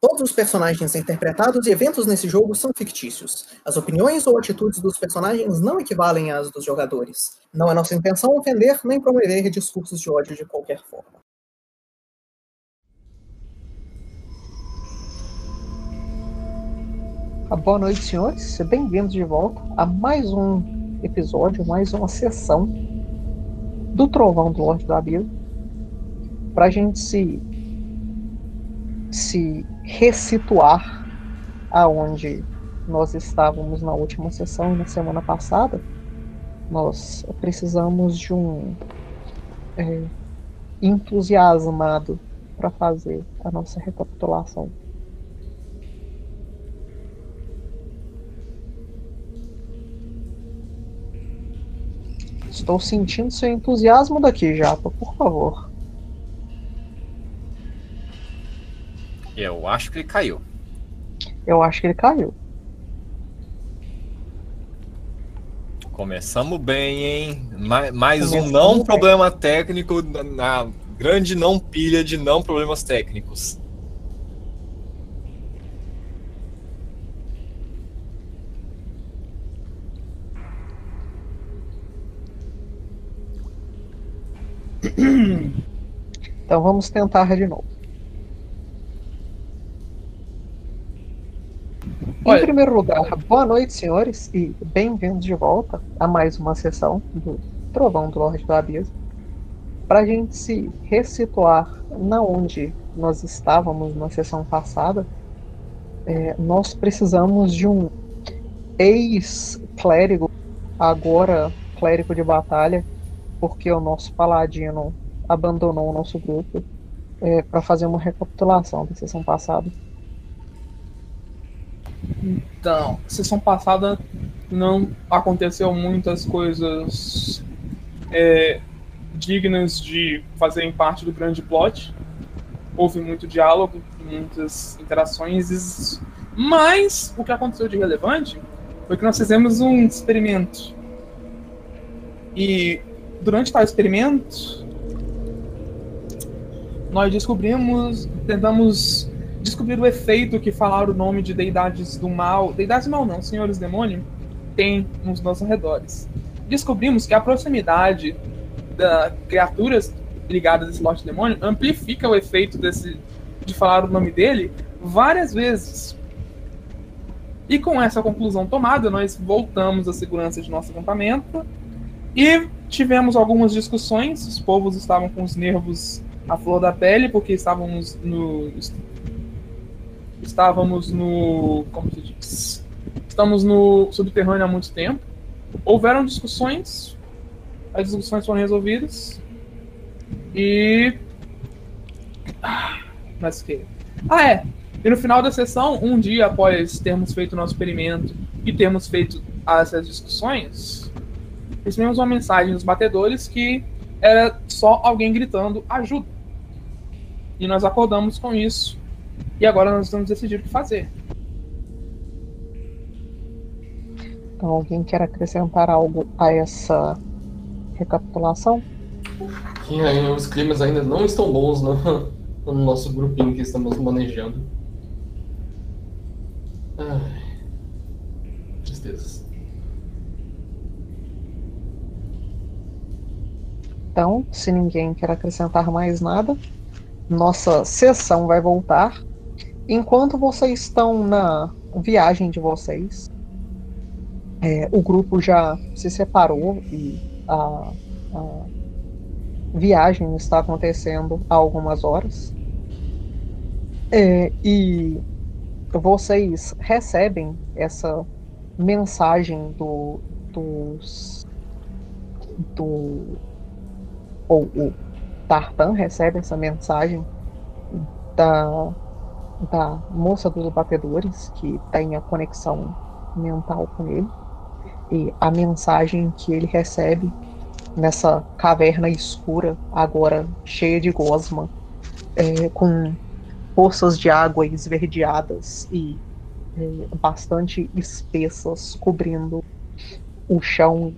Todos os personagens interpretados e eventos nesse jogo são fictícios. As opiniões ou atitudes dos personagens não equivalem às dos jogadores. Não é nossa intenção ofender nem promover discursos de ódio de qualquer forma. Ah, boa noite, senhores. Bem-vindos de volta a mais um episódio, mais uma sessão do Trovão do Lorde Abismo. Para a gente se se ressituar aonde nós estávamos na última sessão na semana passada, nós precisamos de um é, entusiasmado para fazer a nossa recapitulação. Estou sentindo seu entusiasmo daqui, Japa, por favor. Eu acho que ele caiu. Eu acho que ele caiu. Começamos bem, hein? Mais, mais um não bem. problema técnico na grande não pilha de não problemas técnicos. Então vamos tentar de novo. Olha, em primeiro lugar, boa noite, senhores, e bem-vindos de volta a mais uma sessão do Trovão do Lorde do Abismo. Para a gente se ressituar na onde nós estávamos na sessão passada, é, nós precisamos de um ex-clérigo, agora clérigo de batalha, porque o nosso paladino abandonou o nosso grupo é, para fazer uma recapitulação da sessão passada. Então, sessão passada não aconteceu muitas coisas é, dignas de fazerem parte do grande plot. Houve muito diálogo, muitas interações, mas o que aconteceu de relevante foi que nós fizemos um experimento. E durante tal experimento, nós descobrimos, tentamos descobrir o efeito que falar o nome de deidades do mal, deidades do mal não, senhores demônio, tem nos nossos arredores. Descobrimos que a proximidade das criaturas ligadas a esse lote demônio amplifica o efeito desse, de falar o nome dele várias vezes. E com essa conclusão tomada, nós voltamos à segurança de nosso acampamento e tivemos algumas discussões. Os povos estavam com os nervos à flor da pele, porque estávamos no, estávamos no. Como se diz? Estamos no subterrâneo há muito tempo. Houveram discussões, as discussões foram resolvidas. E. Ah, mas que. Ah, é! E no final da sessão, um dia após termos feito o nosso experimento e termos feito essas discussões, recebemos uma mensagem dos batedores que era só alguém gritando ajuda. E nós acordamos com isso e agora nós vamos decidir o que fazer. Então, alguém quer acrescentar algo a essa recapitulação? Sim, os climas ainda não estão bons no, no nosso grupinho que estamos manejando. Ai, tristezas. Então, se ninguém quer acrescentar mais nada, nossa sessão vai voltar Enquanto vocês estão na viagem de vocês, é, o grupo já se separou e a, a, viagem está acontecendo há algumas horas. É, e vocês recebem essa mensagem do, dos. do. ou o Tartan recebe essa mensagem da da moça dos batedores, que tem a conexão mental com ele, e a mensagem que ele recebe nessa caverna escura, agora cheia de gosma, é, com poças de água esverdeadas e é, bastante espessas cobrindo o chão,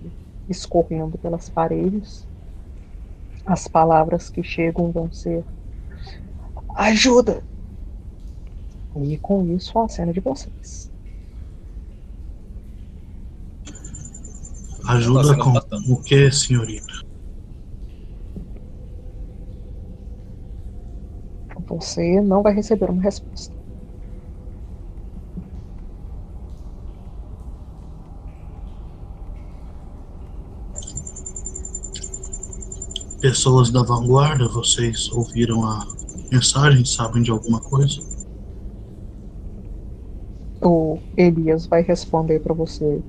escorrendo pelas paredes. As palavras que chegam vão ser: Ajuda! E com isso a cena de vocês. Ajuda com o que, senhorita? Você não vai receber uma resposta. Pessoas da vanguarda, vocês ouviram a mensagem? Sabem de alguma coisa? O Elias vai responder para você.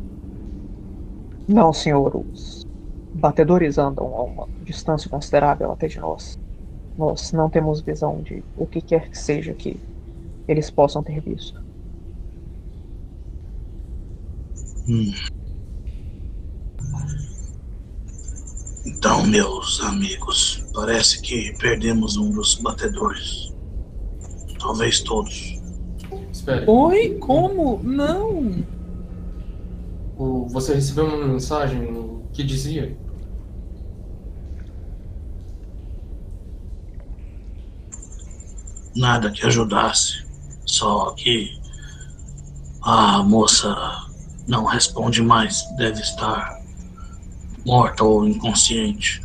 Não, senhor. Os batedores andam a uma distância considerável até de nós. Nós não temos visão de o que quer que seja que eles possam ter visto. Hum. Então, meus amigos, parece que perdemos um dos batedores. Talvez todos. Espere. Oi? Como? Não! O- você recebeu uma mensagem que dizia? Nada que ajudasse. Só que a moça não responde mais. Deve estar morta ou inconsciente.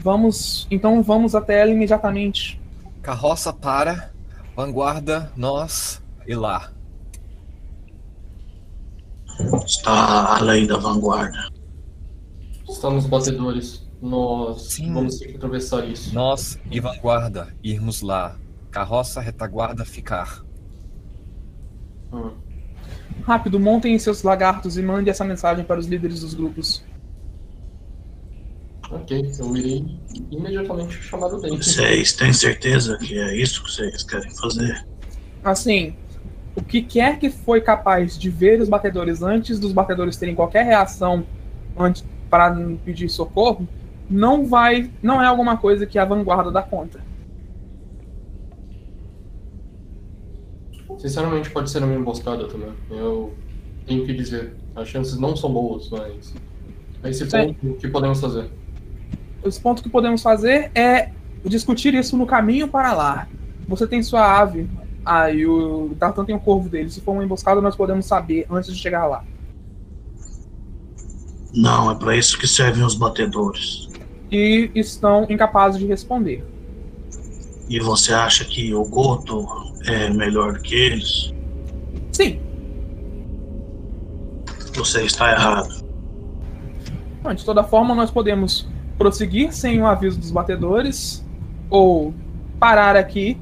Vamos. Então vamos até ela imediatamente. Carroça para, vanguarda, nós e lá. Está além da vanguarda. Estamos batedores. Nós Sim. vamos ter que atravessar isso. Nós e vanguarda irmos lá. Carroça, retaguarda, ficar. Hum. Rápido, montem seus lagartos e mande essa mensagem para os líderes dos grupos. Ok, eu irei imediatamente chamar o Dente. Vocês têm certeza que é isso que vocês querem fazer? Assim, o que quer que foi capaz de ver os batedores antes dos batedores terem qualquer reação antes para pedir socorro, não vai, não é alguma coisa que a vanguarda dá conta. Sinceramente, pode ser uma emboscada também. Eu tenho que dizer. As chances não são boas, mas. É esse ponto o que podemos fazer. Os pontos que podemos fazer é discutir isso no caminho para lá. Você tem sua ave, ah, e o Dartan tem o corvo dele. Se for uma emboscada, nós podemos saber antes de chegar lá. Não, é para isso que servem os batedores. E estão incapazes de responder. E você acha que o Goto é melhor do que eles? Sim, Você está errado. Bom, de toda forma, nós podemos prosseguir sem o aviso dos batedores, ou parar aqui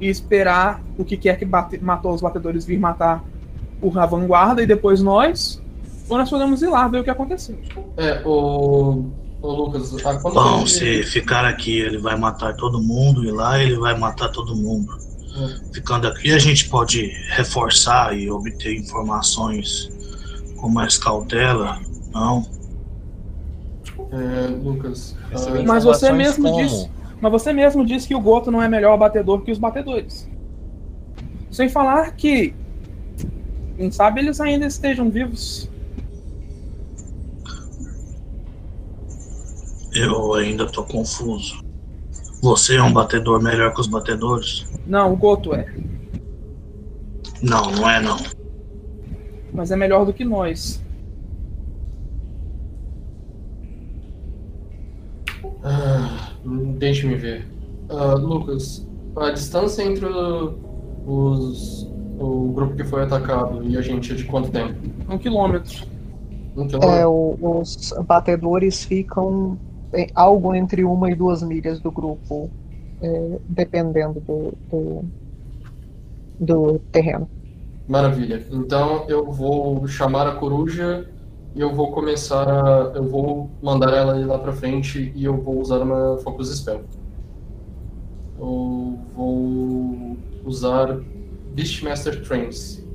e esperar o que quer que bate- matou os batedores vir matar o a vanguarda e depois nós, ou nós podemos ir lá ver o que aconteceu. É, o. O Lucas, quando Bom, ele- se ficar aqui, ele vai matar todo mundo, e lá ele vai matar todo mundo. Ficando aqui, a gente pode reforçar e obter informações com mais cautela. Não? É, Lucas. Ah, Mas você mesmo como? disse. Mas você mesmo disse que o Goto não é melhor batedor que os batedores. Sem falar que, quem sabe eles ainda estejam vivos. Eu ainda tô confuso. Você é um batedor melhor que os batedores? Não, o Goto é. Não, não é não. Mas é melhor do que nós. Ah, Deixe-me ver. Ah, Lucas, a distância entre o- os, o grupo que foi atacado e a gente é de quanto tempo? Um quilômetro. Um quilômetro? É, os batedores ficam em algo entre uma e duas milhas do grupo, é, dependendo do, do, do terreno. Maravilha. Então eu vou chamar a coruja e eu vou começar a. Eu vou mandar ela ir lá pra frente e eu vou usar uma Focus Spell. Eu vou usar Beastmaster Trance.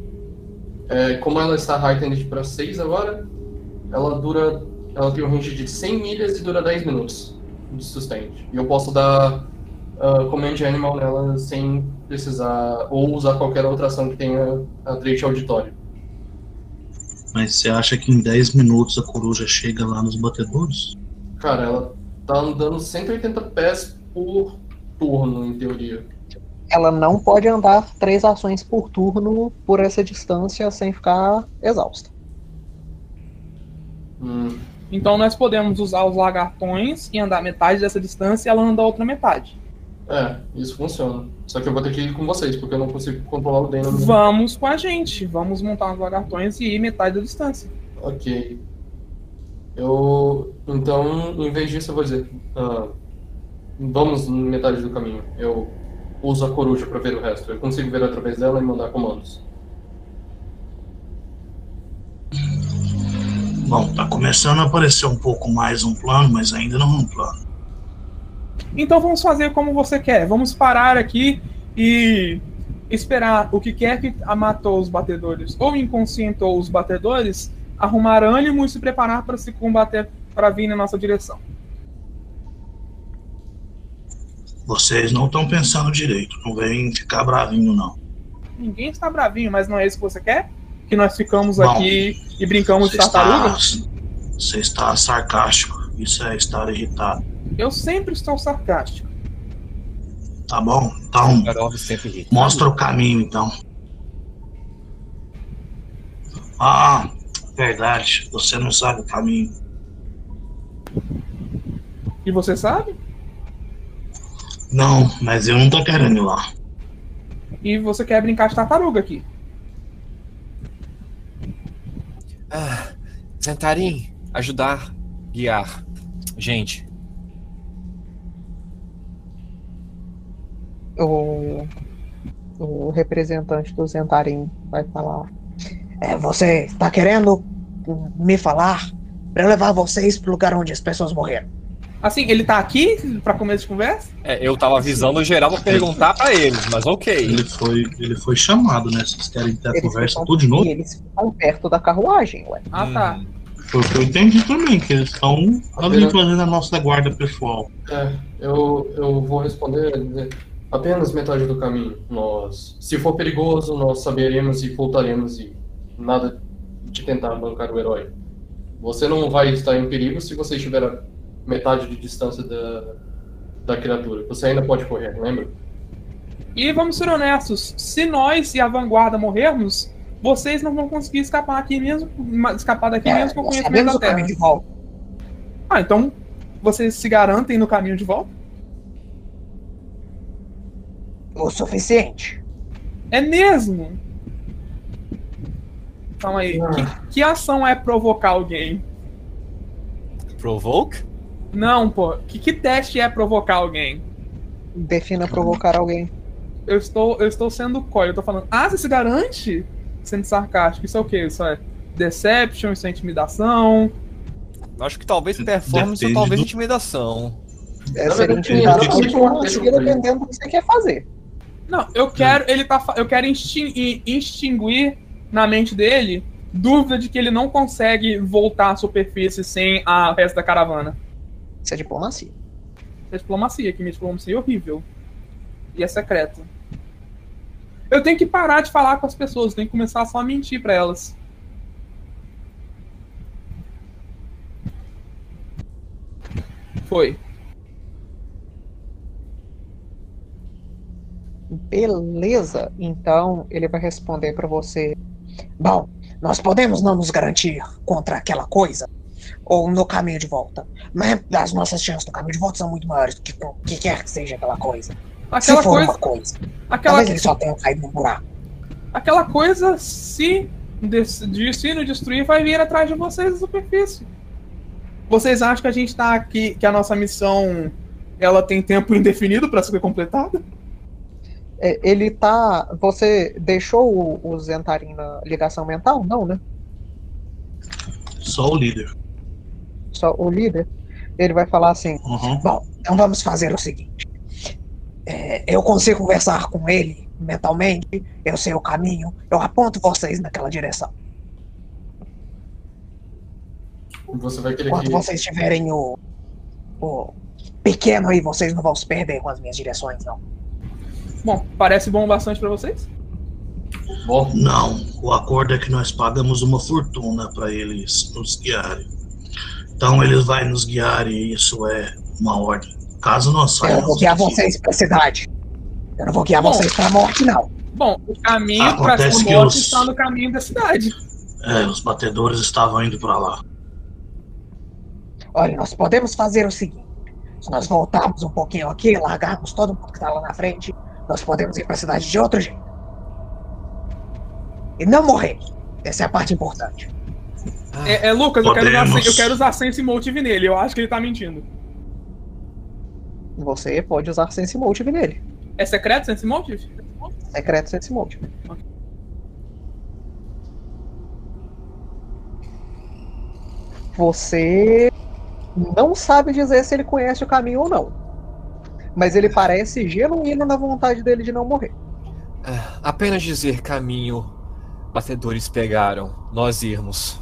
É, como ela está heightened para 6 agora, ela dura. Ela tem um range de 100 milhas e dura 10 minutos de sustento. E eu posso dar uh, Command Animal nela sem precisar. ou usar qualquer outra ação que tenha a trait auditório. Mas você acha que em 10 minutos a coruja chega lá nos batedores? Cara, ela tá andando 180 pés por turno, em teoria. ela não pode andar três ações por turno por essa distância sem ficar exausta. Hum, Então nós podemos usar os lagartões e andar metade dessa distância e ela anda a outra metade. É, isso funciona. Só que eu vou ter que ir com vocês, porque eu não consigo controlar o Dano. Vamos com a gente. Vamos montar os lagartões e ir metade da distância. Ok. Eu. Então, em vez disso, eu vou dizer. ah, vamos metade do caminho. Eu uso a coruja pra ver o resto. Eu consigo ver através dela e mandar comandos. Bom, tá começando a aparecer um pouco mais um plano, mas ainda não um plano. Então vamos fazer como você quer. Vamos parar aqui e esperar o que quer que matou os batedores ou inconscientou os batedores arrumar ânimo e se preparar para se combater para vir na nossa direção. Vocês não estão pensando direito, não vem ficar bravinho, não. Ninguém está bravinho, mas não é isso que você quer? Que nós ficamos Bom, aqui e brincamos de está, tartaruga? você está sarcástico, isso é estar irritado. Eu sempre estou sarcástico. Tá bom? Então, mostra o caminho, então. Ah, verdade, você não sabe o caminho. E você sabe? Não, mas eu não tô querendo ir lá. E você quer brincar de tartaruga aqui. Ah, Zentarim, ajudar, guiar. Gente, O, o representante do Zentarim vai falar. É, você tá querendo me falar pra eu levar vocês pro lugar onde as pessoas morreram? Assim, ele tá aqui pra começo de conversa? é, eu tava avisando geral pra perguntar pra eles, mas ok. Ele foi, ele foi chamado, né? Vocês querem ter a Eles conversa tudo de novo? Eles ficam perto da carruagem, ué. Ah, tá. Hum, Foi o que eu entendi também, que eles estão ali fazendo a nossa guarda pessoal. É, eu, eu vou responder dizer, apenas metade do caminho. Nós, se for perigoso, nós saberemos e voltaremos e nada de tentar bancar o herói. Você não vai estar em perigo se você estiver a metade de distância da, da criatura. Você ainda pode correr, lembra? E vamos ser honestos, se nós e a vanguarda morrermos, vocês não vão conseguir escapar aqui mesmo, escapar daqui É, mesmo com o conhecimento da o Terra. caminho de volta. Ah, então vocês se garantem no caminho de volta? O suficiente. É mesmo? Calma aí. Ah. Que, que ação é provocar alguém? Provoke? Não, pô. Que, que teste é provocar alguém? Defina provocar alguém. Eu estou, eu estou sendo coy. Eu tô falando, ah, você se garante? Sendo sarcástico. Isso é o quê? Isso é deception, isso é intimidação. Acho que talvez performance ou Depende talvez do- É, intimidação. Na seria intimidação conseguir dependendo do que você quer fazer. Não, eu quero. Ele tá. Eu quero extin- extinguir na mente dele dúvida de que ele não consegue voltar à superfície sem a resto da caravana. Isso é diplomacia. É diplomacia, que minha diplomacia é horrível. E é secreta. Eu tenho que parar de falar com as pessoas, tenho que começar só a mentir pra elas. Foi. Beleza. Então ele vai responder pra você. Bom, nós podemos não nos garantir contra aquela coisa ou no caminho de volta, mas as nossas chances no caminho de volta são muito maiores do que o que quer que seja aquela coisa. Aquela Se for coisa. uma coisa, Aquela, talvez ele só tenha caído num buraco. aquela coisa, se decidir, se não destruir, vai vir atrás de vocês da superfície. Vocês acham que a gente tá aqui, que a nossa missão ela tem tempo indefinido pra ser completada? É, Ele tá. Você deixou o, o Zentarim na ligação mental? Não, né? Só o líder. Só o líder. Ele vai falar assim: Uhum. Bom, então vamos fazer o seguinte. É, eu consigo conversar com ele mentalmente, eu sei o caminho, eu aponto vocês naquela direção. Você vai querer Quando que. vocês tiverem o, o pequeno aí, vocês não vão se perder com as minhas direções, não. Bom, parece bom bastante pra vocês? Bom, Não, o acordo é que nós pagamos uma fortuna para eles nos guiarem. Então eles vão nos guiar e isso é uma ordem. Caso nós Eu vou guiar daqui, vocês pra cidade. Eu não vou guiar Bom. vocês pra morte, não. Bom, o caminho pra acontece que morte os- está no caminho da cidade. É, os batedores estavam indo pra lá. Olha, nós podemos fazer o seguinte: se nós voltarmos um pouquinho aqui, largarmos todo mundo que tá lá na frente, nós podemos ir pra cidade de outro jeito. E não morrer. Essa é a parte importante. É, é, Lucas, eu quero, usar, eu quero usar Sense Motive nele. Eu acho que ele tá mentindo. Você pode usar Sense Motive nele. É secreto Sense Motive? Secreto Sense Motive. Você não sabe dizer se ele conhece o caminho ou não. Mas ele parece genuíno na vontade dele de não morrer. Apenas dizer caminho, batedores pegaram, nós irmos.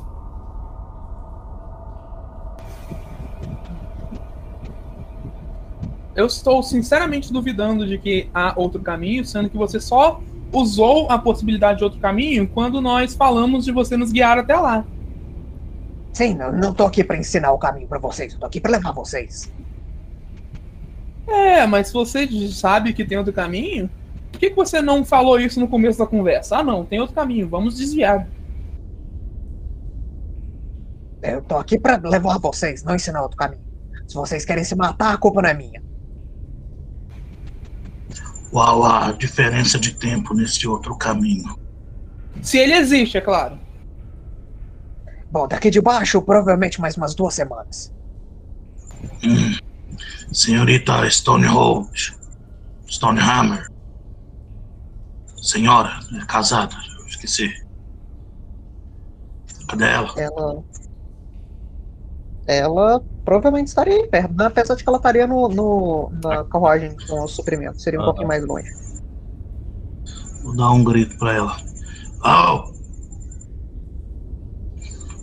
Eu estou sinceramente duvidando de que há outro caminho, sendo que você só usou a possibilidade de outro caminho quando nós falamos de você nos guiar até lá. Sim, eu não tô aqui pra ensinar o caminho pra vocês, eu tô aqui pra levar vocês. É, mas se você sabe que tem outro caminho, por que, que você não falou isso no começo da conversa? Ah, não, tem outro caminho, vamos desviar. Eu tô aqui pra levar vocês, não ensinar outro caminho. Se vocês querem se matar, a culpa não é minha. Qual a diferença de tempo nesse outro caminho? Se ele existe, é claro. Bom, daqui de baixo, provavelmente mais umas duas semanas. Hum. Senhorita Stonehold. Stonehammer. Senhora, é casada, esqueci. Cadê ela? Ela. Ela provavelmente estaria aí perto, né? apesar de que ela estaria no, no- na carruagem com os suprimentos. Seria um Ah. pouquinho mais longe. Vou dar um grito pra ela. Oh!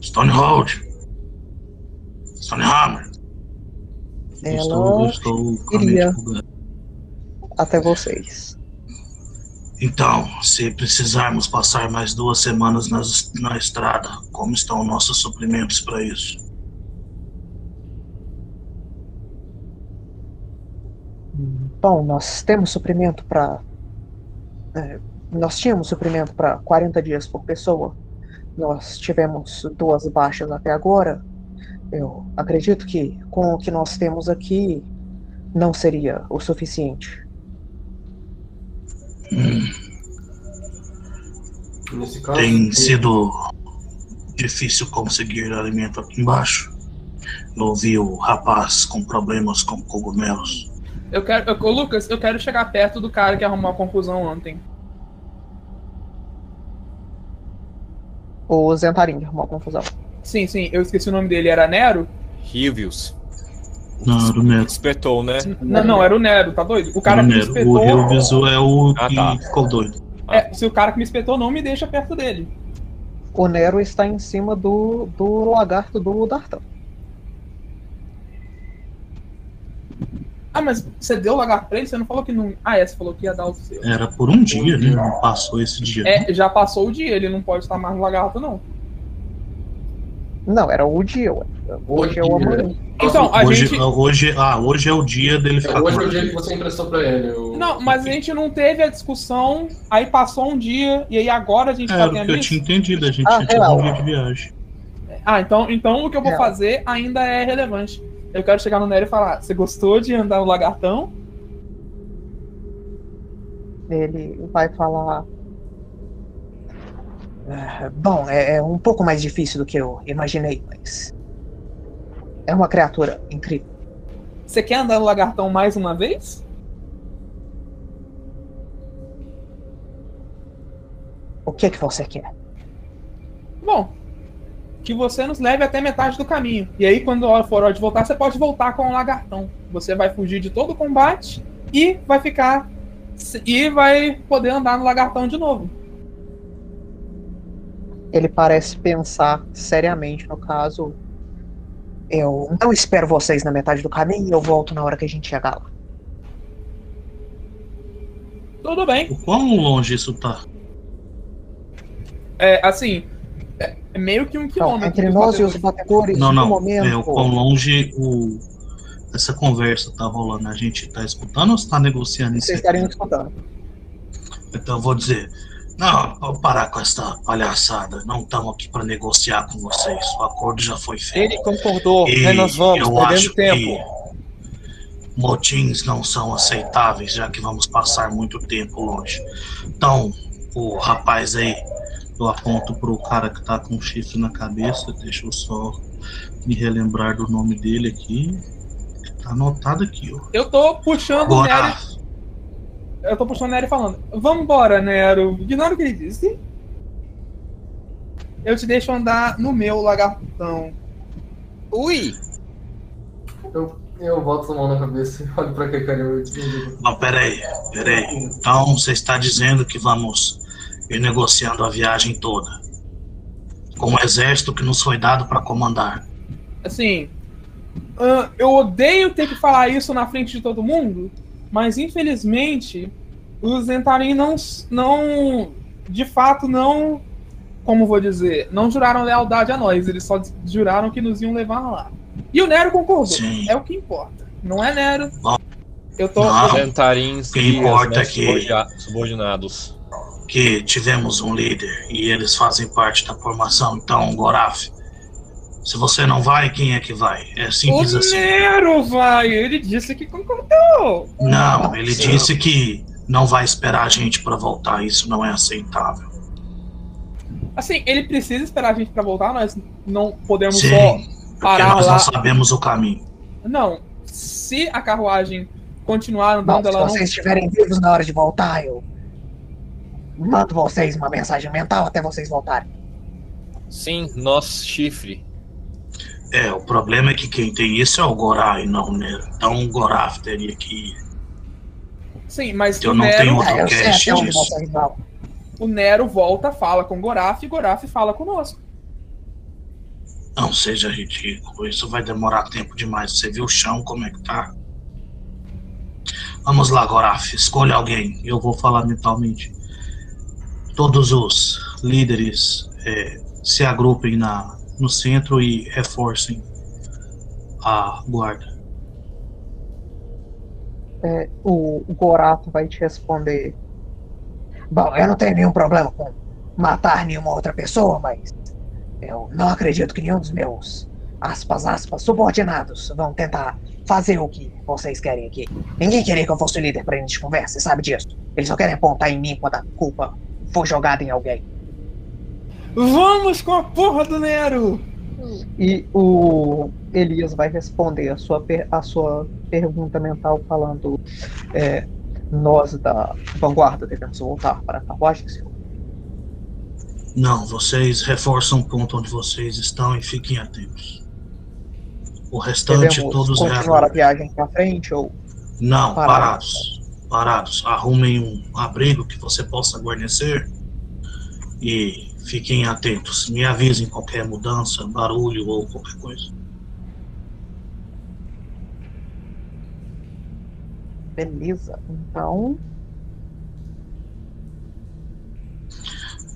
Stonehold! Stonehammer! Estou, Ela estou iria. caminho de até vocês. Então, se precisarmos passar mais duas semanas nas- na estrada, como estão nossos suprimentos para isso? Bom, nós temos suprimento para. nós tínhamos suprimento para 40 dias por pessoa. Nós tivemos duas baixas até agora. Eu acredito que com o que nós temos aqui não seria o suficiente. Hum, Nesse caso, tem eu- sido difícil conseguir alimento aqui embaixo. Eu ouvi o rapaz com problemas com cogumelos. Eu quero. Eu, Lucas, eu quero chegar perto do cara que arrumou a confusão ontem. O Zentarim arrumou confusão. Sim, sim, eu esqueci o nome dele, era Nero? Rivius. Não, era o Nero. Despertou, né? Não, não, era o Nero, tá doido? O cara Era o que me espetou. O Hilvis é o Ah, que tá. ficou doido. É, se o cara que me espetou não me deixa perto dele. O Nero está em cima do, do lagarto do Dartan. Ah, mas você deu o lagarto pra ele? Você não falou que não. Ah, é, você falou que ia dar o seu. Era por um dia, né? Não passou esse dia. É, já passou o dia, ele não pode estar mais no lagarto, não. Não, era o dia. ué. Hoje é o dia. amanhã. Então, a hoje, gente. hoje, ah, hoje é o dia dele É, ficar hoje é o dia que você emprestou pra ele. o- Não, mas a gente não teve a discussão, aí passou um dia, e aí agora a gente É, tá Era o tendo que eu tinha entendido, a gente Ah, tinha um dia de viagem. Ah, então, então o que eu vou É. fazer ainda é relevante. Eu quero chegar no Nero e falar: você gostou de andar no lagartão? Ele vai falar. "Ah, Bom, é, é um pouco mais difícil do que eu imaginei, mas. É uma criatura incrível. Você quer andar no lagartão mais uma vez? O que que você quer? Bom, que você nos leve até metade do caminho. E aí, quando for hora de voltar, você pode voltar com o lagartão. Você vai fugir de todo o combate e vai ficar. E vai poder andar no lagartão de novo. Ele parece pensar seriamente no caso. Eu não espero vocês na metade do caminho, eu volto na hora que a gente chegar lá. Tudo bem. O quão longe isso tá? É, assim, é é meio que um Então, quilômetro. entre dos nós e os batedores. Não, no não. momento. É o quão longe o. essa conversa tá rolando, a gente tá escutando ou está negociando isso? Vocês estariam escutando. Então eu vou dizer, não, vou parar com essa palhaçada. Não estamos aqui para negociar com vocês. O acordo já foi feito. Ele concordou, E né? Nós vamos, eu perdendo acho tempo. que motins não são aceitáveis, já que vamos passar muito tempo longe. Então, o rapaz aí, eu aponto pro cara que tá com um chifre na cabeça, deixa eu só me relembrar do nome dele aqui. Tá anotado aqui, ó. Eu tô puxando o Eu tô puxando o Nero e falando: Vambora, Nero. Ignora o que ele disse. Eu te deixo andar no meu lagartão. Ui! Eu, eu boto a mão na cabeça e olho pra Kekari eu digo, Não, peraí, peraí. Então você está dizendo que vamos ir negociando a viagem toda. Com o exército que nos foi dado para comandar. Assim, eu odeio ter que falar isso na frente de todo mundo, mas infelizmente os Zentarim não, não, de fato, não, como vou dizer, não juraram lealdade a nós, eles só juraram que nos iam levar lá. E o Nero concordou, Sim. é o que importa. Não é Nero. Bom. Eu tô. Não. Ventarins O que e importa os é que- subordina- subordinados. Que tivemos um líder e eles fazem parte da formação. Então, Goraf, se você não vai, quem é que vai? É O simples assim. Nero vai! Ele disse que concordou! Não, ele disse que não vai esperar a gente para voltar. Isso não é aceitável. Assim, ele precisa esperar a gente pra voltar, nós não podemos Sim, só porque parar nós lá. não sabemos o caminho. Não, se a carruagem continuar Bom, andando, se ela não. vocês estiverem vivos na hora de voltar, eu mando vocês uma mensagem mental até vocês voltarem. Sim, nosso chifre. É, o problema é que quem tem isso é o Gorá e não o Nero. Então o Goraf teria que ir. Sim, mas Eu o não Nero, tenho outro eu sei cast onde disso. o Nero volta, fala com o Goraf e Goraf fala conosco. Não seja ridículo, isso vai demorar tempo demais. Você viu o chão como é que tá? Vamos lá, Goraf, escolha alguém. Eu vou falar mentalmente. Todos os líderes é, se agrupem na, no centro e reforcem a guarda. É, o, Gorato vai te responder. Bom, eu não tenho nenhum problema com matar nenhuma outra pessoa, mas eu não acredito que nenhum dos meus aspas, aspas, subordinados vão tentar fazer o que vocês querem aqui. Ninguém queria que eu fosse o líder pra início de conversa, sabe disso. Eles só querem apontar em mim quando a culpa for jogada em alguém. Vamos com a porra do Nero! E o Elias vai responder a sua, per- a sua pergunta mental falando: é, Nós da vanguarda devemos voltar para a carruagem, senhor. Não, vocês reforçam o ponto onde vocês estão e fiquem atentos. O restante Devemos todos continuar a viagem para frente ou Não, Parados. parados. Parados. Arrumem um abrigo que você possa guarnecer e fiquem atentos. Me avisem qualquer mudança, barulho ou qualquer coisa. beleza? Então,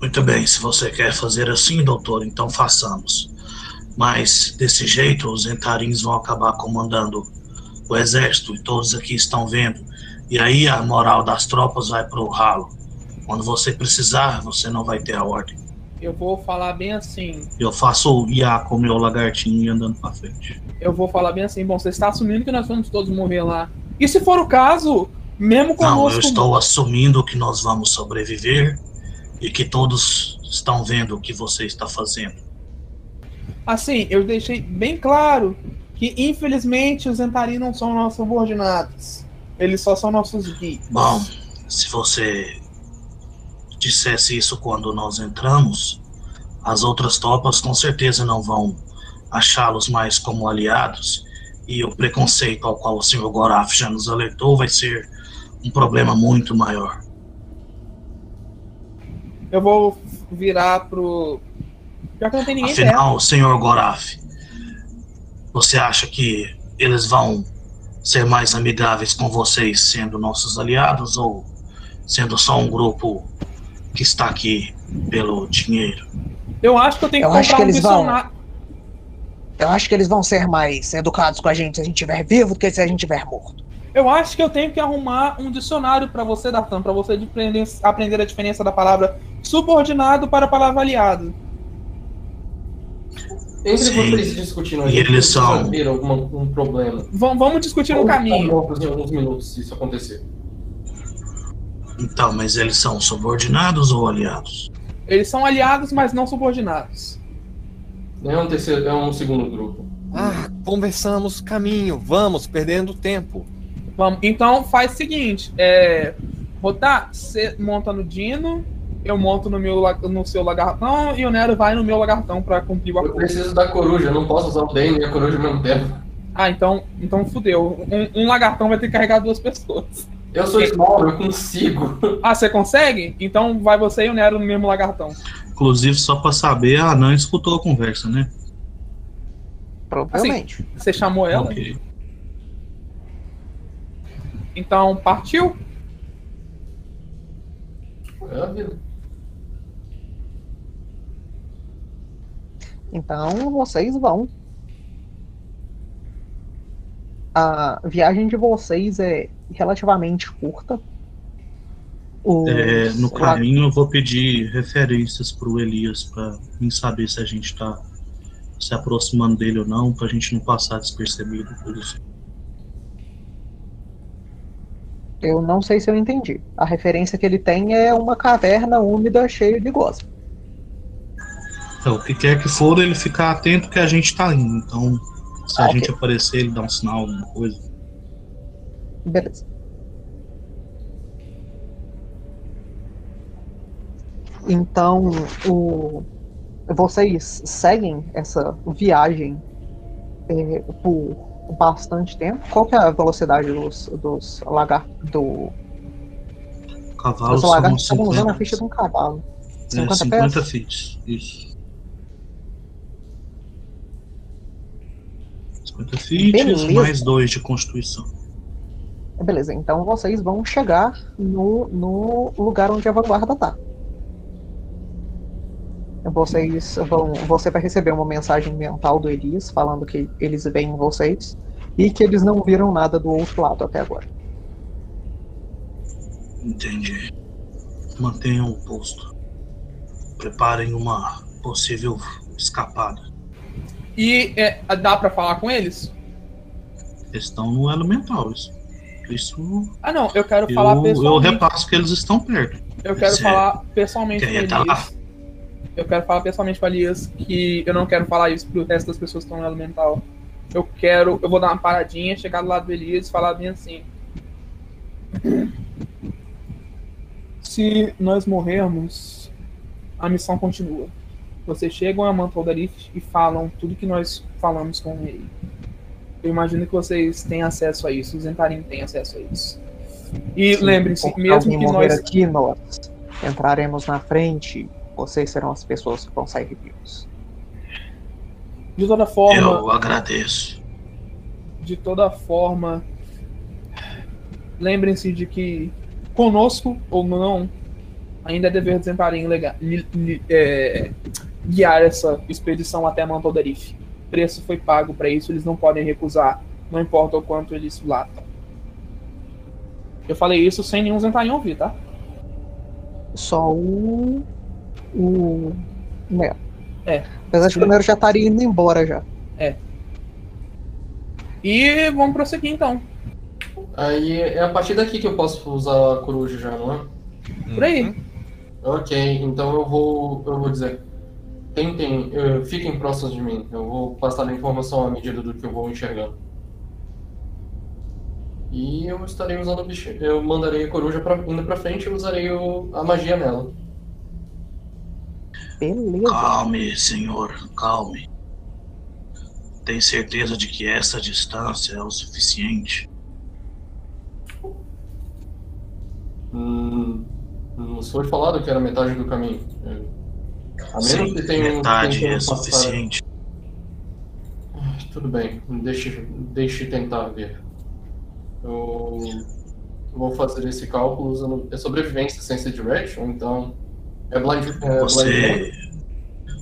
Muito bem, se você quer fazer assim, doutor, então façamos. Mas desse jeito, os entarins vão acabar comandando o exército e todos aqui estão vendo. E aí a moral das tropas vai pro ralo. Quando você precisar, você não vai ter a ordem. Eu vou falar bem assim. Eu faço o Iá com o meu lagartinho e andando pra frente. Eu vou falar bem assim. Bom, você está assumindo que nós vamos todos morrer lá. E se for o caso, mesmo Não, conosco. eu estou assumindo que nós vamos sobreviver e que todos estão vendo o que você está fazendo. Assim, eu deixei bem claro que, infelizmente, os Zentarim não são nossos subordinados. Eles só são nossos guias. Bom, se você dissesse isso quando nós entramos, as outras tropas com certeza não vão achá-los mais como aliados, e o preconceito ao qual o Sr. Goraf já nos alertou vai ser um problema muito maior. Eu vou virar pro. Pior que não tem ninguém perto. Afinal, Sr. Goraf, você acha que eles vão ser mais amigáveis com vocês sendo nossos aliados ou sendo só um grupo que está aqui pelo dinheiro? Eu acho que eu tenho que Eu acho comprar que um eles vão. Eu acho que eles vão ser mais educados com a gente se a gente estiver vivo do que se a gente estiver morto. Eu acho que eu tenho que arrumar um dicionário para você, Dartan, para você aprender, aprender a diferença da palavra subordinado para a palavra aliado. Entre Sim. vocês discutindo, a gente eles são- ver alguma, um problema. Vamos, vamos discutir no Vamos caminho. loucos em alguns minutos se isso acontecer. Então, mas eles são subordinados ou aliados? Eles são aliados, mas não subordinados. É um, terceiro, é um segundo grupo. Ah, conversamos caminho, vamos, perdendo tempo. Vamos. Então faz o seguinte: é, Rotar, você monta no Dino, eu monto no, meu, no seu lagartão e o Nero vai no meu lagartão para cumprir o Eu acordo. preciso da coruja, eu não posso usar o Dane e a coruja ao mesmo tempo. Ah, então, então fudeu. Um, um lagartão vai ter que carregar duas pessoas. Eu sou small, eu consigo. Ah, você consegue? Então vai você e o Nero no mesmo lagartão. Inclusive, só pra saber, a Anã escutou a conversa, né? Provavelmente. Você chamou ela? Ok. Então partiu? É a vida. Então vocês vão. A viagem de vocês é relativamente curta. Os- É, no caminho, eu vou pedir referências pro Elias pra mim saber se a gente tá se aproximando dele ou não, pra gente não passar despercebido por isso. Eu não sei se eu entendi. A referência que ele tem é uma caverna úmida cheia de gosma. Então, o que quer que for, ele ficar atento que a gente tá indo. Então, se a Ah, gente ok. aparecer, ele dá um sinal, alguma coisa. Beleza. Então, o... vocês seguem essa viagem é, por bastante tempo. Qual que é a velocidade dos, dos lagartos? Do... Cavalos Os lagartos estavam usando a 50, ficha de um cavalo. é, 50 50 pés? feet. Isso. 50 feet Beleza. mais 2 de constituição. Beleza, então vocês vão chegar no, no lugar onde a vanguarda tá. Vocês vão. Você vai receber uma mensagem mental do Elias falando que eles veem vocês e que eles não viram nada do outro lado até agora. Entendi. Mantenham o posto. Preparem uma possível escapada. E é, dá pra falar com eles? Eles estão no elemental. Isso, isso Ah, não, eu quero falar eu, eu pessoalmente. repasso que eles estão perto. Eu quero Você falar pessoalmente com entrar lá? Elias. Eu quero falar pessoalmente com Elias que eu não quero falar isso pro resto das pessoas que estão no elemental. Eu quero. Eu vou dar uma paradinha, chegar do lado do Elias e falar bem assim. Se nós morrermos, a missão continua. Vocês chegam a Mantoldarif e falam tudo que nós falamos com ele. Eu imagino que vocês têm acesso a isso, os Entarim têm acesso a isso. E lembrem-se, mesmo que nós. aqui, nós entraremos na frente. Vocês serão as pessoas que vão sair vivos. De toda forma, Eu agradeço. de toda forma, lembrem-se de que conosco ou não, ainda é dever li- li- é, guiar essa expedição até Mantodarif. Preço foi pago para isso, eles não podem recusar, não importa o quanto eles latam. Eu falei isso sem nenhum Zentarim ouvir, tá? Só o. O. Nero. É. Apesar de que o Nero já estaria indo embora já. E vamos prosseguir então. Aí é a partir daqui que eu posso usar a coruja já, não é? Por aí. Uhum. Ok, então eu vou, eu vou dizer. Tentem, eh, fiquem próximos de mim. Eu vou passar a informação à medida do que eu vou enxergando. E eu estarei usando o bicho. Eu mandarei a coruja pra, indo pra frente e usarei o- a magia nela. Beleza. Calme, senhor, calme. Tem certeza de que essa distância é o suficiente? Hum, não se foi falado que era metade do caminho. Eh, A menos Sim, que tenha metade é suficiente. Tudo bem, deixe, deixe tentar ver. Eu vou fazer esse cálculo usando. É sobrevivência sem ser direct, ou então. É blind. É blind Você,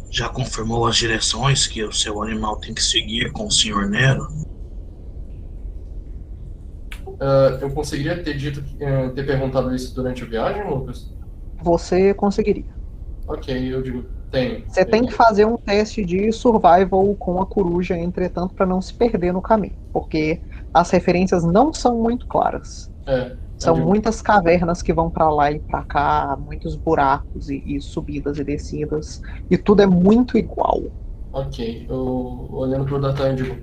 Já confirmou as direções que o seu animal tem que seguir com o Sr. Nero? Uh, eu conseguiria ter dito, uh, ter perguntado isso durante a viagem, Lucas? Você conseguiria. Ok, eu digo, tem. Você tem que fazer um teste de survival com a coruja, entretanto, para não se perder no caminho, porque as referências não são muito claras. É, São digo- muitas cavernas que vão para lá e para cá, muitos buracos e, e subidas e descidas, e tudo é muito igual. Ok, eu olhando pro Datan, digo,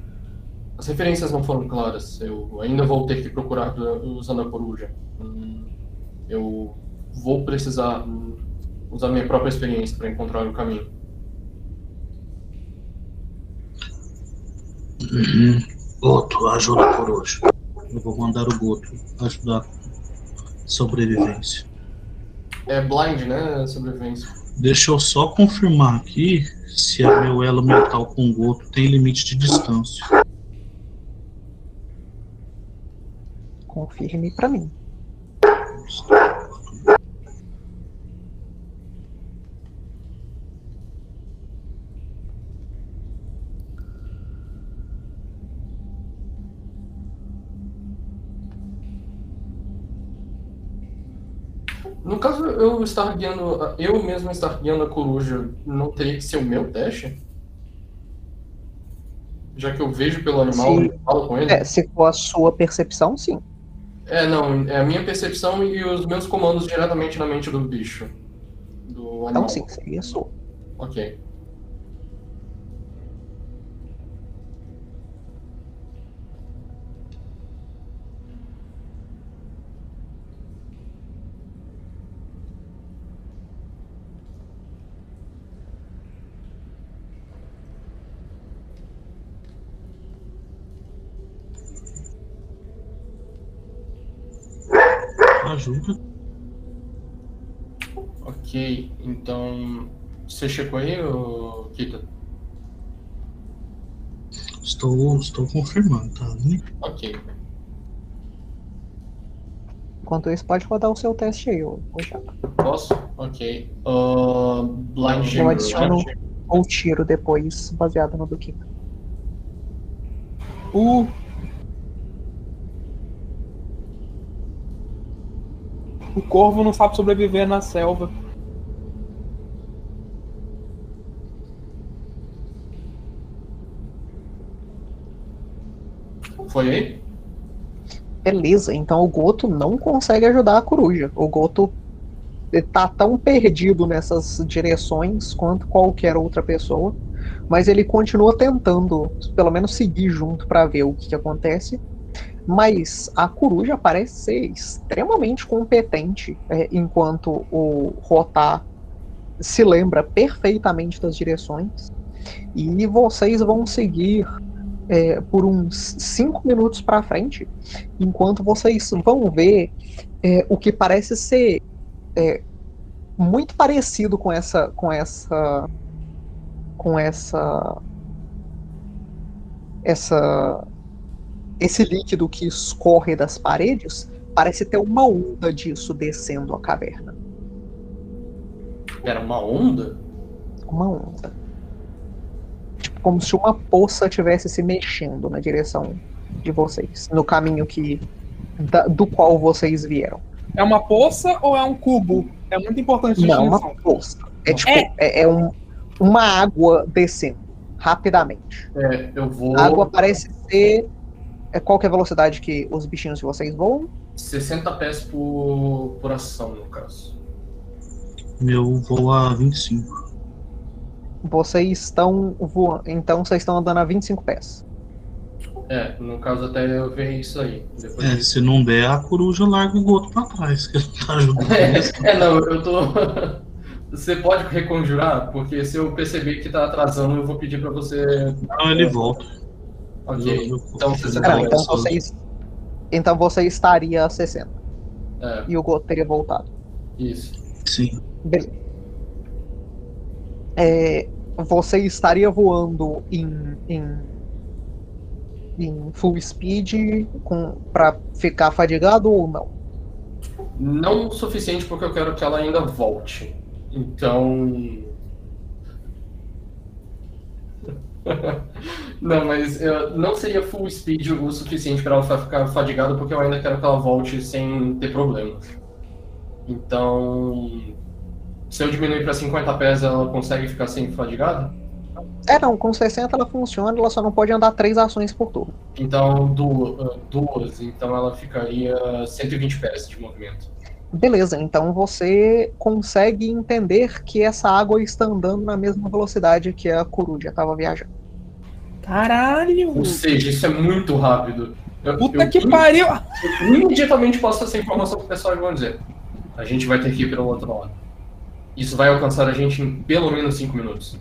as referências não foram claras, eu ainda vou ter que procurar usando a coruja. Hum, Eu vou precisar usar minha própria experiência para encontrar o caminho. Uhum. Goto, ajuda a coruja. Eu vou mandar o Goto ajudar com sobrevivência. É blind, né, sobrevivência? Deixa eu só confirmar aqui se a meu elo mental com o Goto tem limite de distância. Confirme para mim. No caso, eu estar guiando, eu mesmo estar guiando a coruja, não teria que ser o meu teste? Já que eu vejo pelo animal e falo com ele? É, se for a sua percepção, sim. É, não, é a minha percepção e os meus comandos diretamente na mente do bicho. Do animal. Então sim, seria a sua. Ok. Ajuda. Ok, então. Você checou aí, ô, Kita? Estou, estou confirmando, tá? né? Ok. Enquanto isso, pode rodar o seu teste aí, ô. Posso? Ok. Ah, blind Eu adiciono ou tiro depois, baseado no do Kika. O. O corvo não sabe sobreviver na selva. Foi aí? Beleza, então o Goto não consegue ajudar a coruja. O Goto tá tão perdido nessas direções quanto qualquer outra pessoa, mas ele continua tentando, pelo menos seguir junto para ver o que, que acontece. Mas a coruja parece ser extremamente competente, é, enquanto o Rotar se lembra perfeitamente das direções. E vocês vão seguir é, por uns 5 minutos para frente, enquanto vocês vão ver é, o que parece ser é, muito parecido com essa com essa com essa essa esse líquido que escorre das paredes parece ter uma onda disso descendo a caverna Era uma onda? uma onda tipo como se uma poça tivesse se mexendo na direção de vocês no caminho que da- do qual vocês vieram É uma poça ou é um cubo? É muito importante Não, distinção. uma poça. É tipo, É. é, é um, uma água descendo rapidamente. É, eu vou. A água parece ser. É, qual que é a velocidade que os bichinhos de vocês voam? 60 pés por, por ação, no caso. Meu voo a 25. Vocês estão voando. Então vocês estão andando a 25 pés. É, no caso até eu ver isso aí. Depois É, se não der, a coruja larga o Goto pra trás, que ele não tá ajudando mesmo. É, não, eu tô. Você pode reconjurar? Porque se eu perceber que tá atrasando, eu vou pedir pra você. Não, ele volta. Ok. Então você eu- Não, então vocês. Então você estaria a 60. É, E o Goto teria voltado. isso. Sim. Beleza. É, você estaria voando em, em, em full speed com, pra ficar fadigado ou não? Não o suficiente porque eu quero que ela ainda volte. Então. Não, mas eu, não seria full speed o suficiente para ela ficar fadigada, porque eu ainda quero que ela volte sem ter problemas. Então, se eu diminuir para 50 pés, ela consegue ficar sem fadigada? É, não, com 60 ela funciona, ela só não pode andar três ações por turno. Então, du- duas, então ela ficaria 120 pés de movimento. Beleza, então você consegue entender que essa água está andando na mesma velocidade que a coruja estava viajando. Caralho! Ou seja, isso é muito rápido. Eu, Puta eu que pariu! eu imediatamente passo essa informação pro pessoal e vão dizer: a gente vai ter que ir pelo outro lado. Isso vai alcançar a gente em pelo menos 5 minutos.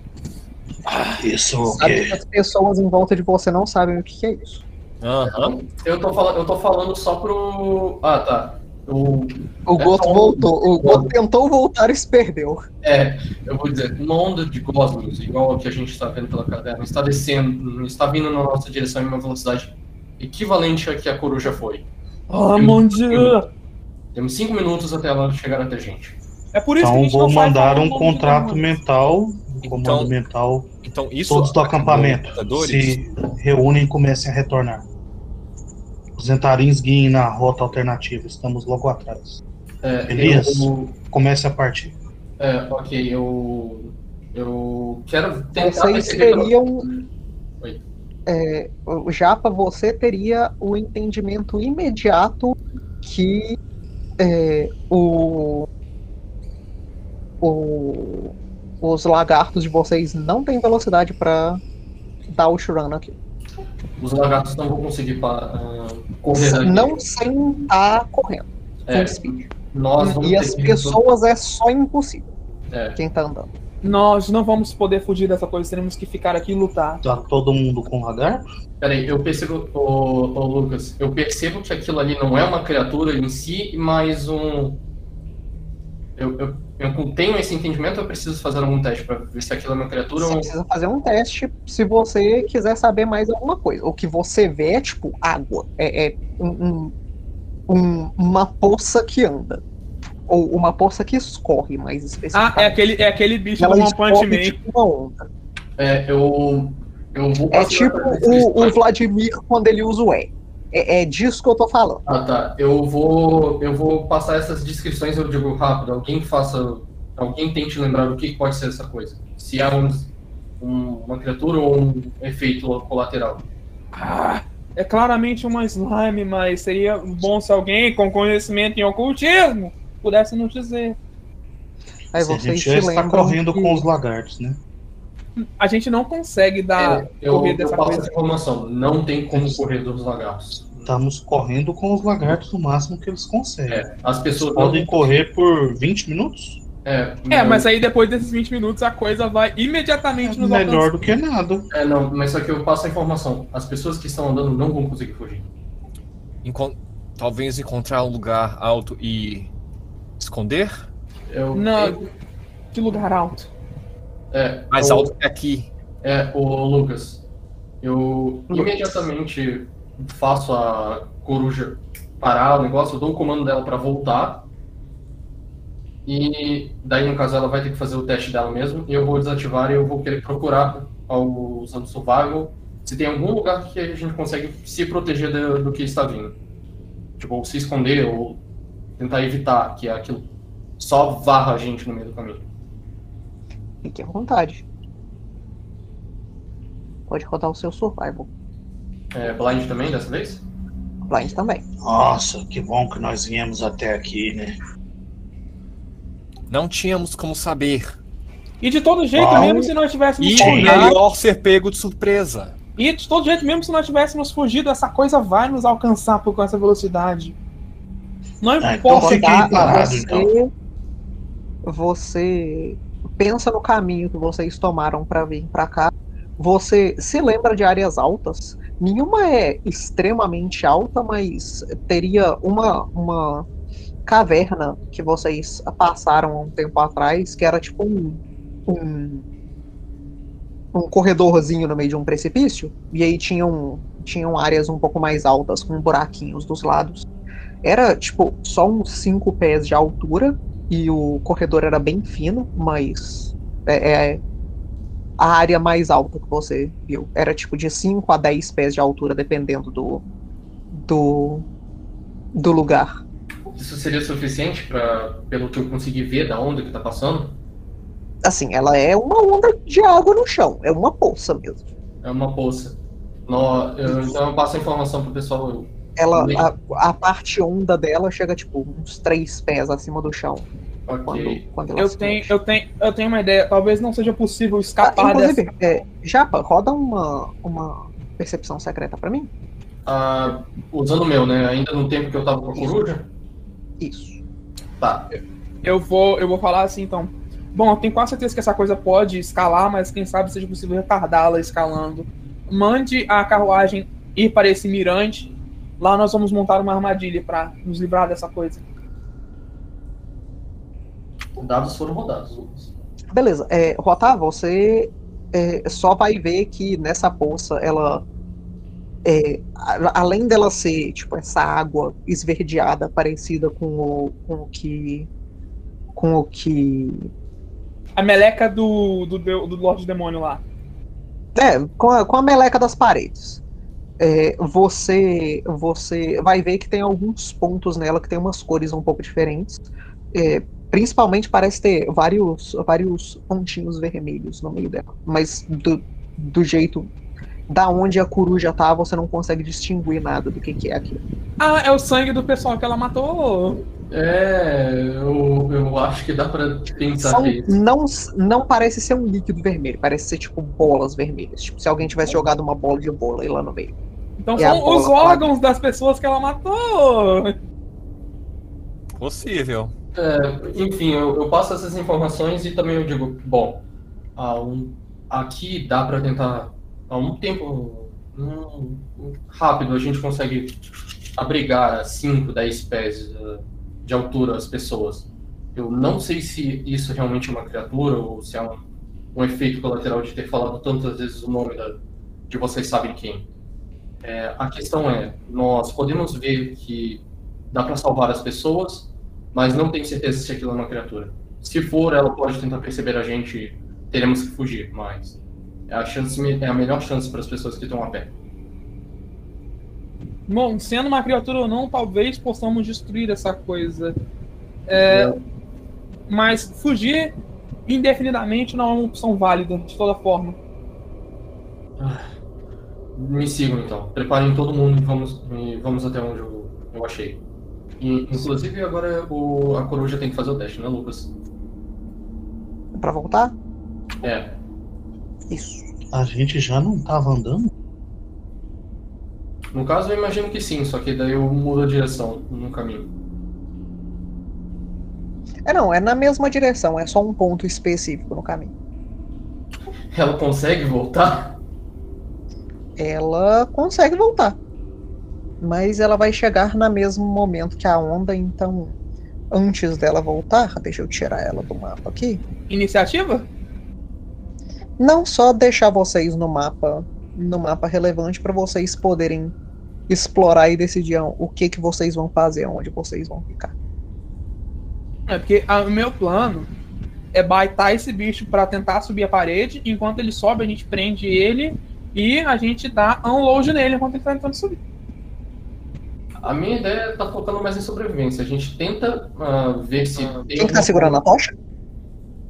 Isso o Sabe que as pessoas em volta de você não sabem o que que é isso. Aham. Eu tô, eu tô falando só pro. Ah, tá. O, O É Goto só um- voltou, o Goto tentou voltar e se perdeu. é, eu vou dizer, uma onda de gosmos, igual a que a gente está vendo pela caverna, está descendo, está vindo na nossa direção em uma velocidade equivalente à que a coruja foi. Ah, mon Dieu! Temos 5 minutos até ela chegar até a gente. É por isso que a Então gente vou mandar um contrato mental, um Então- comando mental. Então isso. Todos do acampamento se reúnem e comecem a retornar. Os entarins guiem na rota alternativa. Estamos logo atrás. É, Elias. eu- Comece a partir. é, ok, eu. Eu quero tentar Vocês teriam. Oi. É, o Japa, você teria o entendimento imediato que é, o, o- os lagartos de vocês não têm velocidade para dar o Shurano aqui. Os lagartos não vão conseguir ah, correr. Não sem estar correndo. É, speed. nós E as pessoas é só impossível. É. Quem tá andando. Nós não vamos poder fugir dessa coisa, teremos que ficar aqui e lutar. Tá todo mundo com lagarto? Peraí, eu percebo, ô, ô, Lucas, eu percebo que aquilo ali não é uma criatura em si, mas um. Eu, eu, eu tenho esse entendimento ou eu preciso fazer algum teste pra ver se aquilo é uma criatura Você ou. precisa fazer um teste se você quiser saber mais alguma coisa. O que você vê é tipo água. É, é um- um- um- uma poça que anda. Ou uma poça que escorre, mais Ah, especificamente. é aquele, é aquele bicho Ela do One Punch escorre Man. tipo uma onda. É, eu. Eu vou É tipo o, o descrição. Vladimir quando ele usa o E. É, é disso que eu tô falando. Ah, tá. Eu vou, eu vou passar essas descrições, eu digo rápido. Alguém faça. Alguém tente lembrar o que pode ser essa coisa. Se é um, um- uma criatura ou um efeito colateral. Ah, é claramente uma slime, mas seria bom se alguém com conhecimento em ocultismo pudesse nos dizer. Aí Se a gente já está correndo que- com os lagartos, né? A gente não consegue dar É, eu, correr eu dessa passo coisa. essa informação. Não tem como correr dos lagartos. Estamos correndo com os lagartos o máximo que eles conseguem. É, as pessoas Podem correr por 20 minutos? É, É, não- mas aí depois desses 20 minutos a coisa vai imediatamente nos Melhor alcançar. do que nada. É, não, mas só que eu passo a informação. As pessoas que estão andando não vão conseguir fugir. encon- talvez encontrar um lugar alto e esconder? Eu, Não, eu- que lugar alto. É, Mais o- alto que aqui. É, o Lucas. Eu Lucas. imediatamente faço a coruja parar o negócio, eu dou o comando dela pra voltar. E daí, no caso, ela vai ter que fazer o teste dela mesmo. E eu vou desativar e eu vou querer procurar, ao- usando survival, se tem algum lugar que a gente consegue se proteger do, do que está vindo. Tipo, ou se esconder, ou tentar evitar que aquilo só varra a gente no meio do caminho. Fique à vontade. Pode rodar o seu survival. É, blind também, dessa vez? Blind também. Nossa, que bom que nós viemos até aqui, né? Não tínhamos como saber. E de todo jeito, Uau. mesmo se nós tivéssemos E fugido, melhor ser pego de surpresa. e de todo jeito, mesmo se nós tivéssemos fugido, essa coisa vai nos alcançar por com essa velocidade. Não Ah, então importa. Rodar, parados, você, então. você pensa no caminho que vocês tomaram para vir para cá. Você se lembra de áreas altas. Nenhuma é extremamente alta, mas teria uma, uma caverna que vocês passaram há um tempo atrás, que era tipo um, um, um corredorzinho no meio de um precipício. E aí tinham, tinham áreas um pouco mais altas, com buraquinhos dos lados. Era, tipo, só uns 5 pés de altura e o corredor era bem fino, mas é, é- a área mais alta que você viu. Era tipo de 5 a 10 pés de altura, dependendo do, do, do lugar. Isso seria suficiente para, pelo que eu consegui ver da onda que tá passando? Assim, ela é uma onda de água no chão, é uma poça mesmo. É uma poça. No, eu, então eu passo a informação pro pessoal. eu- Ela, a, a parte onda dela chega tipo uns 3 pés acima do chão. Quando, Ok. quando ela Eu se tenho, mexe. eu, tenho, eu tenho uma ideia. Talvez não seja possível Ah, escapar dessa. inclusive, é, Japa, roda uma, uma percepção secreta pra mim? Ah, usando o meu, né? Ainda no tempo que eu tava com a coruja? Isso. Tá. Eu vou, eu vou falar assim, então. Bom, eu tenho quase certeza que essa coisa pode escalar, mas quem sabe seja possível retardá-la escalando. Mande a carruagem ir para esse mirante. Lá nós vamos montar uma armadilha para nos livrar dessa coisa. Dados foram rodados, Lucas. Beleza, é, Rota, você é, só vai ver que nessa poça ela. é, a- além dela ser tipo essa água esverdeada parecida com o, com o que com o que A meleca do, do, do, do Lorde Demônio lá. É, com a, com a meleca das paredes. É, você você vai ver que tem alguns pontos nela que tem umas cores um pouco diferentes. É, principalmente parece ter vários, vários pontinhos vermelhos no meio dela. Mas do, do jeito da onde a coruja tá, você não consegue distinguir nada do que, que é aquilo. Ah, é o sangue do pessoal que ela matou. É, eu, eu acho que dá pra pensar São, nisso. não, não parece ser um líquido vermelho, parece ser tipo bolas vermelhas. Tipo, se alguém tivesse jogado uma bola de vôlei lá no meio. Então a são bola os quadra. órgãos das pessoas que ela matou. Possível. É, enfim, eu, eu passo essas informações e também eu digo, bom, há um- aqui dá pra tentar, há um tempo hum, rápido a gente consegue abrigar a 5, 10 pés eh, de altura as pessoas. Eu não sei se isso realmente é uma criatura ou se é um, um efeito colateral de ter falado tantas vezes o nome da- de vocês sabem quem. É, a questão é, nós podemos ver que dá pra salvar as pessoas, mas não tenho certeza se aquilo é uma criatura. Se for, ela pode tentar perceber a gente teremos que fugir, mas é a, chance, é a melhor chance para as pessoas que estão a pé. Bom, sendo uma criatura ou não, talvez possamos destruir essa coisa. É, mas fugir indefinidamente não é uma opção válida, de toda forma. Me sigam então. Preparem todo mundo e vamos, e vamos até onde eu, eu achei. E, inclusive, agora o, a coruja tem que fazer o teste, né, Lucas? Pra voltar? É. Isso. A gente já não tava andando? No caso, eu imagino que sim, só que daí eu mudo a direção no caminho. É não, é na mesma direção, é só um ponto específico no caminho. Ela consegue voltar? Ela consegue voltar. Mas ela vai chegar no mesmo momento que a onda, então antes dela voltar, deixa eu tirar ela do mapa aqui. Iniciativa? Não só deixar vocês no mapa, no mapa relevante para vocês poderem explorar e decidir o que que vocês vão fazer, onde vocês vão ficar. É porque ah, o meu plano é baitar esse bicho pra tentar subir a parede. Enquanto ele sobe, a gente prende ele e a gente dá unload nele enquanto ele tá tentando subir. A minha ideia tá focando mais em sobrevivência. A gente tenta ah, ver se. tem Quem que tá segurando a tocha?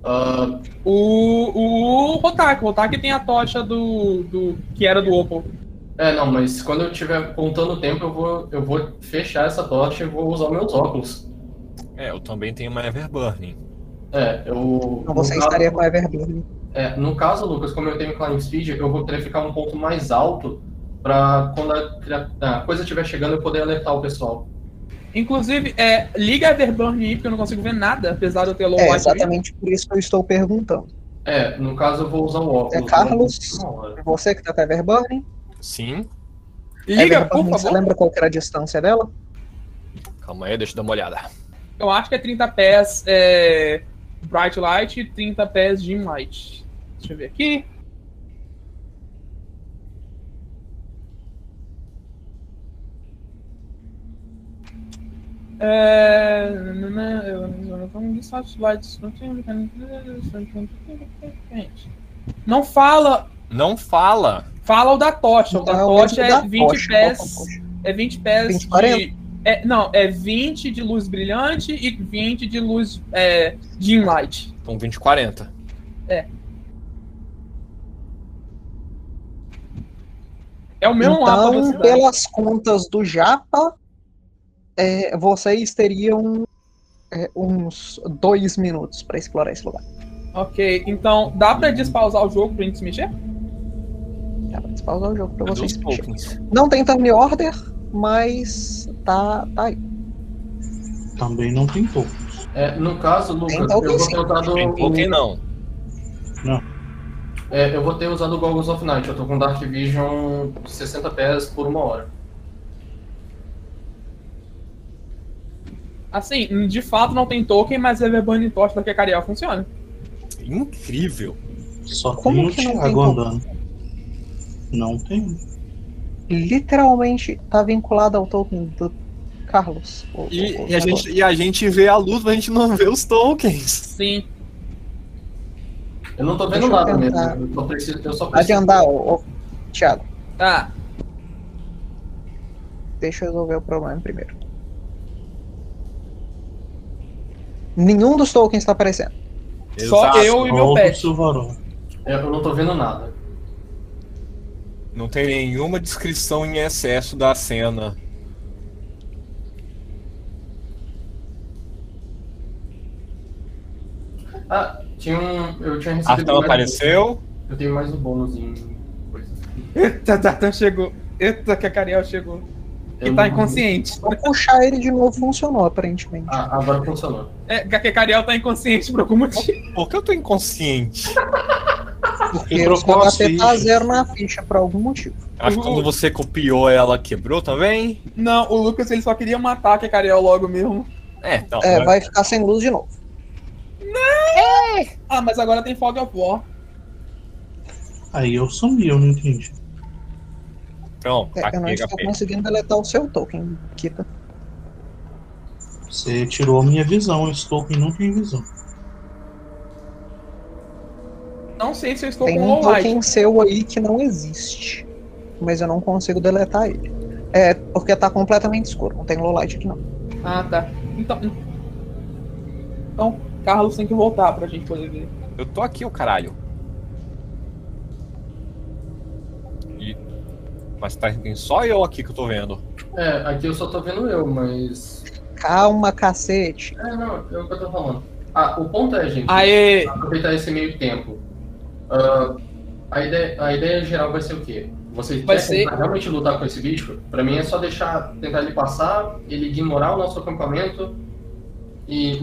Ah, O, o Rotak, o Rotak tem a tocha do, do que era do Opal. é, não, mas quando eu estiver contando o tempo, eu vou, eu vou fechar essa tocha e vou usar meus óculos. É, eu também tenho uma Everburning. É, eu. Então você caso- estaria com a Everburn. É, no caso, Lucas, como eu tenho Climb Speed, eu vou querer ficar um ponto mais alto pra quando a, a coisa estiver chegando eu poder alertar o pessoal. Inclusive, é, liga a Everburn aí, porque eu não consigo ver nada, apesar de eu ter low É exatamente por isso que eu estou perguntando. É, no caso eu vou usar o óculos. É Carlos? Não, Você que tá com a Everburn? Sim. Liga, Everburn, por Você favor. lembra qual que era a distância dela? Calma aí, deixa eu dar uma olhada. Eu acho que é 30 pés é, Bright Light e 30 pés Dim Light. Deixa eu ver aqui. É... Não fala. Não fala. Fala o da tocha. O da Não, é tocha é da 20 tocha, pés. É 20 pés 20, de. 40? É, não, é 20 de luz brilhante e 20 de luz é, dim light. Então 20 e 40. É o mesmo mapa Então, cidade. pelas contas do Japa, é, vocês teriam é, uns dois minutos para explorar esse lugar. Ok, então dá pra despausar o jogo pra gente se mexer? Dá pra despausar o jogo para vocês. mexerem. tokens? Não tem turn order, mas tá, tá aí. Também não tem pouco. É, no caso, Lucas, eu vou sim. ter usado. Tem token não. É, eu vou ter usado o Goggles of Night. Eu tô com Dark Vision 60 pés por uma hora. Assim, de fato não tem token, mas a Everburning Torch da Kekariel funciona. Incrível. Só Como tem o que não tem Thiago pouco? andando. Não tem. Literalmente tá vinculado ao token do Carlos. o- E, o- e a gente, e a gente vê a luz, mas a gente não vê os tokens. Sim. Eu não tô vendo nada mesmo. Eu, só preciso, eu só Pode preciso. ô, ô, Thiago. Tá. Deixa eu resolver o problema primeiro. Nenhum dos tokens está aparecendo. Só Exato. eu e meu Só pet. Silvarão. Eu, não tô vendo nada. Não tem nenhuma descrição em excesso da cena. Ah, tinha um. Eu tinha recebido. Artão apareceu. Eu tenho mais um bônus em coisa. Eita, Tartan chegou. Eita, Kekariel chegou. E Eu tá não- inconsciente. Vou puxar ele de novo, funcionou aparentemente. Ah, agora funcionou. É, a Kekariel tá inconsciente por algum motivo. Por que eu tô inconsciente? Porque as HP tá fichas. zero na ficha por algum motivo. Acho que quando você copiou ela, quebrou também. Não, o Lucas ele só queria matar a Kekariel logo mesmo. É, então. É, né? vai ficar sem luz de novo. Ah, mas agora tem Fog of War. Aí eu sumi, eu não entendi. Pronto, É, tá eu não aqui, estou HP. conseguindo deletar o seu token, Kita. Você tirou a minha visão, esse token não tem visão. Não sei se eu estou Tem com um low light. token seu aí que não existe. Mas eu não consigo deletar ele. É porque tá completamente escuro, não tem low light aqui não. Ah, tá. Então. Então, Carlos tem que voltar pra gente poder ver. Eu tô aqui, o caralho. Mas tá, tem só eu aqui que eu tô vendo. É, aqui eu só tô vendo eu, mas. Calma, cacete. É, não, é o que eu tô falando. Ah, o ponto é, gente, Aê! aproveitar esse meio tempo. Ah, a, ideia, a ideia geral vai ser o quê? Você Vai ser- tentar realmente lutar com esse bicho? Pra mim é só deixar, tentar ele passar, ele ignorar o nosso acampamento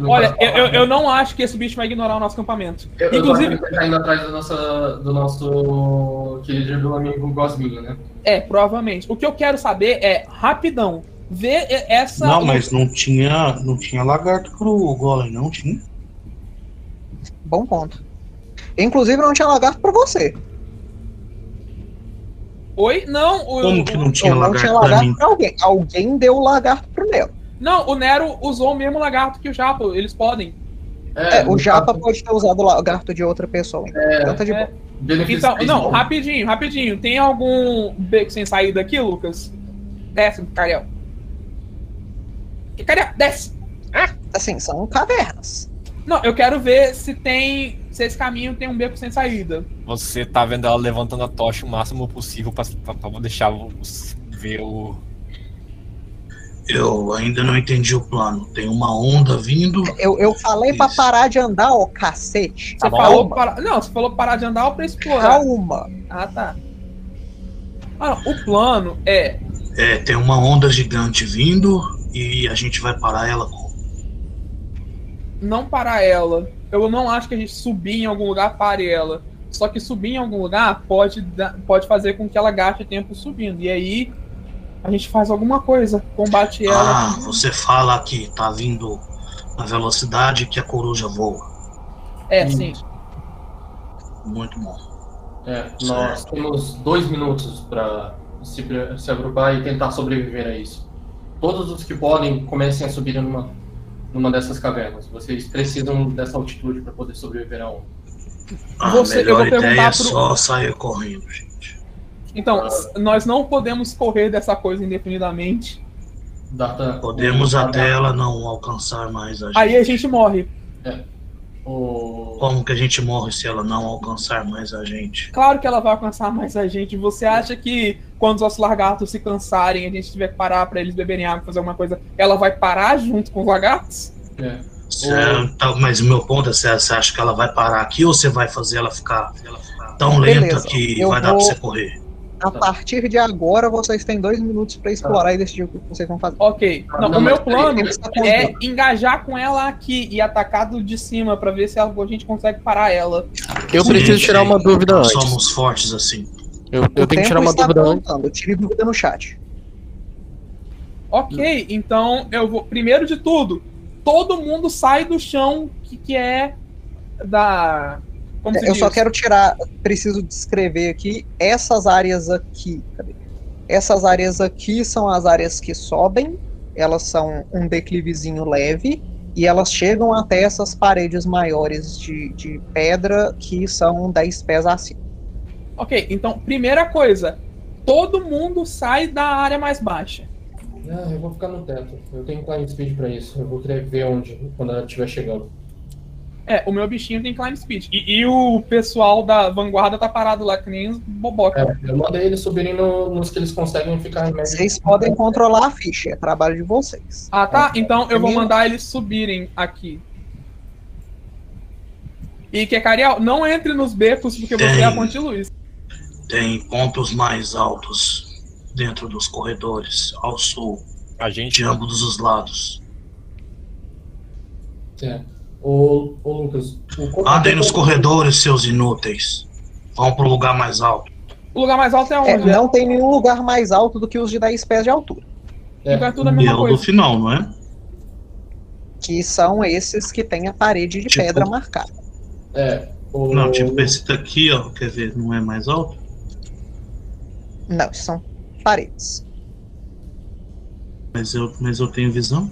Olha, eu, eu, eu não acho que esse bicho vai ignorar o nosso acampamento. Eu, eu Inclusive, tô ainda atrás do nosso, do nosso querido amigo Gosminho, né? é, provavelmente. O que eu quero saber é, rapidão, ver essa. Não, mas não tinha, não tinha lagarto pro golem, não tinha? Bom ponto. Inclusive não tinha lagarto pra você. Oi? Não, o, Como que não tinha Ou não lagarto tinha pra mim? lagarto pra alguém. Alguém deu o lagarto primeiro. Não, o Nero usou o mesmo lagarto que o Japo, eles podem. É, no o Japa pode ter usado o lagarto de outra pessoa. Então, então tá de é. Então, não, bom. rapidinho, rapidinho. Tem algum beco sem saída aqui, Lucas? Desce, Cariel. Cariel, desce! Assim, são cavernas. Não, eu quero ver se tem. Se esse caminho tem um beco sem saída. Você tá vendo ela levantando a tocha o máximo possível pra, pra, pra deixar você ver o. Eu ainda não entendi o plano. Tem uma onda vindo. Eu, eu falei pra Isso. parar de andar, ó, cacete. Tá Você bom. falou para... Não, você falou parar de andar ou pra explorar? Calma. Ah, tá. Ah, não, o plano é. É, tem uma onda gigante vindo e a gente vai parar ela com. não parar ela. Eu não acho que a gente subir em algum lugar pare ela. Só que subir em algum lugar pode, dar- pode fazer com que ela gaste tempo subindo. E aí a gente faz alguma coisa, combate ela. Ah, você fala que tá vindo na velocidade que a coruja voa. é, sim. Muito bom. É, nós temos dois minutos para se, se agrupar e tentar sobreviver a isso. Todos os que podem comecem a subir numa, numa dessas cavernas. Vocês precisam dessa altitude para poder sobreviver a um. A Você- eu melhor vou ideia é pro- só sair correndo, gente. Então, s- nós não podemos correr dessa coisa indefinidamente. Data, Podemos até ela não alcançar mais a gente. Aí a gente morre. O... Como que a gente morre se ela não alcançar mais a gente? Claro que ela vai alcançar mais a gente. Você acha que quando os nossos lagartos se cansarem, a gente tiver que parar pra eles beberem água, fazer alguma coisa, ela vai parar junto com os lagartos? É. Cê- tá, mas o meu ponto é: você você acha que ela vai parar aqui ou você vai fazer ela ficar tão lenta Beleza, que eu vai dar pra vou- você correr? A partir de agora, vocês têm dois minutos pra explorar e decidir o que vocês vão fazer. Ok. Não, Não, o meu plano é engajar com ela aqui e atacar do de cima pra ver se a gente consegue parar ela. Eu preciso tirar uma dúvida antes. Somos fortes assim. Eu, eu tenho que tirar uma está dúvida antes. contando. Tire dúvida no chat. Ok, então eu vou. Primeiro de tudo, todo mundo sai do chão que, que é da. Como Eu só diz? quero tirar, preciso descrever aqui essas áreas aqui. cadê? Essas áreas aqui são as áreas que sobem, elas são um declivezinho leve e elas chegam até essas paredes maiores de, de pedra que são 10 pés acima. Ok, então, primeira coisa, todo mundo sai da área mais baixa. Ah, eu vou ficar no teto. Eu tenho climb speed pra isso. Eu vou querer ver onde, quando ela estiver chegando. É, o meu bichinho tem climb speed. E, e o pessoal da vanguarda tá parado lá, que nem os boboca. É, eu mandei eles subirem no- nos que eles conseguem ficar em média. Vocês podem controlar a ficha, é trabalho de vocês. Ah, tá? Então eu vou mandar eles subirem aqui. E que Cariel, não entre nos becos porque você é a Ponte Luz. Tem pontos mais altos dentro dos corredores, ao sul, A gente. de ambos os lados. É. Ô, ô Lucas, o Andem nos corredores, seus inúteis. Vão pro lugar mais alto. O lugar mais alto é É, onde? não tem nenhum lugar mais alto do que os de 10 pés de altura, É, Então é tudo a E é mesma o do coisa. final, não é? que são esses que têm a parede de Tipo- pedra marcada. é, o, Não, tipo esse daqui, ó, quer ver, não é mais alto? Não, são paredes. Mas eu, mas eu tenho visão.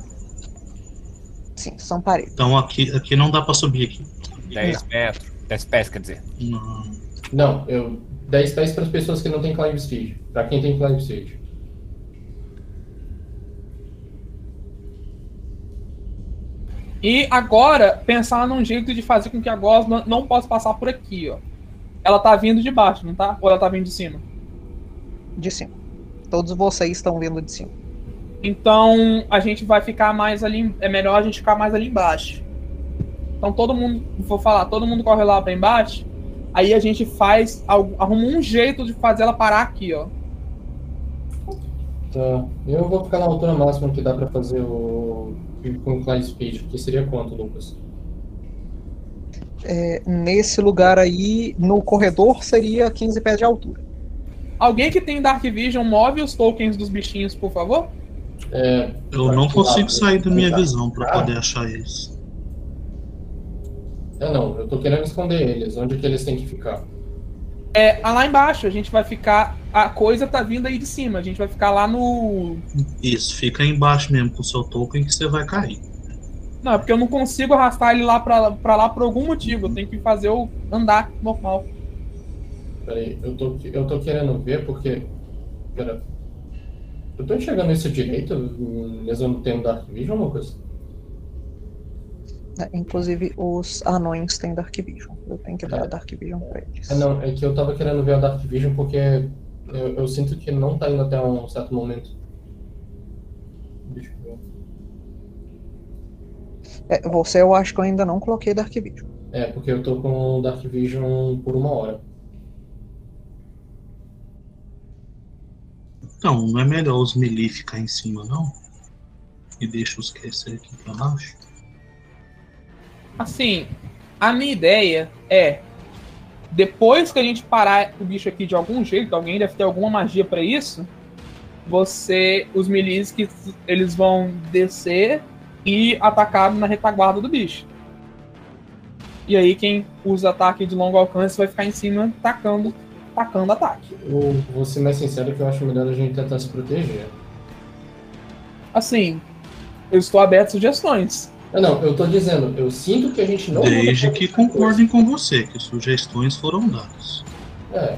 Sim, são paredes. Então aqui, aqui não dá pra subir aqui. 10 metros. 10 pés, quer dizer. Não. Não, eu 10 pés para as pessoas que não têm climb speed. Pra quem tem climb speed. E agora, pensar num jeito de fazer com que a gosma não possa passar por aqui, ó. Ela tá vindo de baixo, não tá? Ou ela tá vindo de cima? De cima. Todos vocês estão vendo de cima. Então a gente vai ficar mais ali. É melhor a gente ficar mais ali embaixo. Então todo mundo, vou falar, todo mundo corre lá pra embaixo. Aí a gente faz, arruma um jeito de fazer ela parar aqui, ó. Tá. Eu vou ficar na altura máxima que dá pra fazer o. com climb speed. Que seria quanto, Lucas? É, nesse lugar aí, no corredor, seria 15 pés de altura. Alguém que tem Dark Vision, move os tokens dos bichinhos, por favor. É, Eu não consigo sair da minha visão pra Ah. poder achar eles. é não, eu tô querendo esconder eles. Onde que eles têm que ficar? É, ah, lá embaixo, a gente vai ficar. A coisa tá vindo aí de cima. A gente vai ficar lá no. Isso, fica aí embaixo mesmo com o seu token que você vai cair. Não, é porque eu não consigo arrastar ele lá pra, pra lá por algum motivo. Eu tenho que fazer o andar normal. Peraí, eu tô, eu tô querendo ver porque. Pera. Eu tô enxergando isso direito, mesmo não tendo Dark Vision, Lucas? né? Inclusive, os anões têm Dark Vision. Eu tenho que dar É. Dark Vision pra eles. É, não, é que eu tava querendo ver a Dark Vision porque eu, eu sinto que não tá indo até um certo momento. Deixa eu ver. É, você, eu acho que eu ainda não coloquei Dark Vision. É, porque eu tô com o Dark Vision por uma hora. Então, não é melhor os melee ficar em cima, não? E deixa os crescer aqui pra baixo? Assim, a minha ideia é. Depois que a gente parar o bicho aqui de algum jeito, alguém deve ter alguma magia pra isso. Você. Os milis que eles vão descer e atacar na retaguarda do bicho. E aí quem usa ataque de longo alcance vai ficar em cima tacando, tacando ataque. Eu vou ser mais sincero que eu acho melhor a gente tentar se proteger. Assim, eu estou aberto a sugestões. Ah, não, eu tô dizendo, eu sinto que a gente não. Desde que concordem com você, que sugestões foram dadas. É.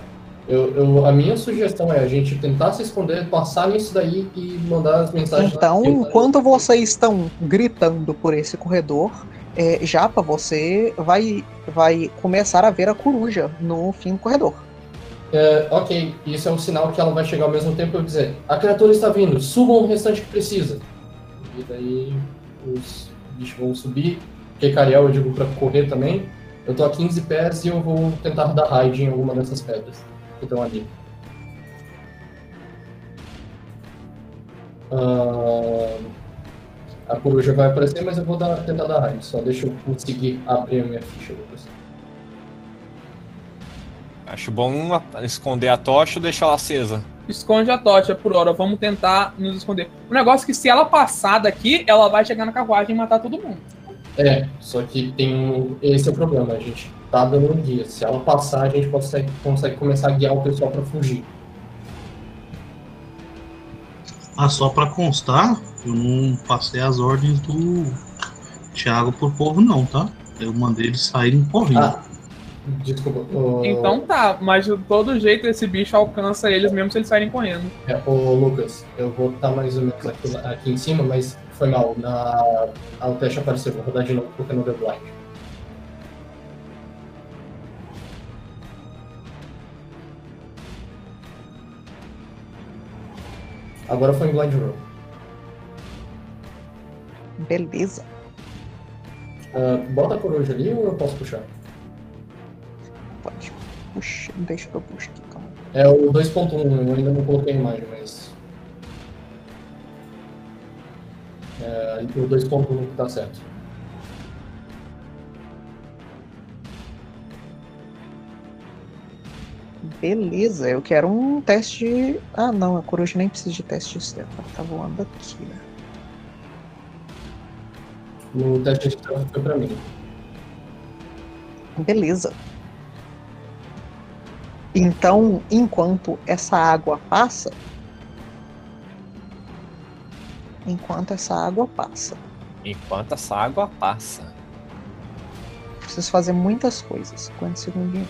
Eu, eu, a minha sugestão é a gente tentar se esconder, passar nisso daí e mandar as mensagens. Então, enquanto vocês estão gritando por esse corredor, é, Japa, você vai, vai começar a ver a coruja no fim do corredor. É, ok, isso é um sinal que ela vai chegar ao mesmo tempo e dizer: a criatura está vindo, subam o restante que precisa. E daí os bichos vão subir. Que Cariel eu digo pra correr também. Eu tô a 15 pés e eu vou tentar dar raid em alguma dessas pedras que estão ali. Ah, a coruja vai aparecer, mas eu vou dar, tentar dar raid. Só deixa eu conseguir abrir a minha ficha depois. Acho bom esconder a tocha ou deixar ela acesa. Esconde a tocha por hora, vamos tentar nos esconder. O negócio é que se ela passar daqui, ela vai chegar na carruagem e matar todo mundo. É, só que tem um. Esse é o problema, a gente tá dando um guia. Se ela passar, a gente consegue, consegue começar a guiar o pessoal pra fugir. Ah, só pra constar, eu não passei as ordens do Thiago pro povo, não, tá? Eu mandei eles saírem correndo. Ah, desculpa. ô- Então tá, mas de todo jeito esse bicho alcança eles mesmo se eles saírem correndo. É, ô Lucas, eu vou estar mais ou menos aqui, aqui em cima, mas foi mal. Na... O teste apareceu, vou rodar de novo porque não deu blind. Agora foi em blind roll. Beleza. Ah, bota a coruja ali ou eu posso puxar? Pode. Puxa, deixa que eu puxo aqui, calma. É o 2.1, eu ainda não coloquei a imagem, mas. É, o 2.1 que tá certo. Beleza, eu quero um teste. Ah, não, a coruja nem precisa de teste externo. Ela tá voando aqui, né? No teste de stealth foi pra mim. Beleza. Então, enquanto essa água passa. Enquanto essa água passa. Enquanto essa água passa. Preciso fazer muitas coisas. Quantos segundinhos?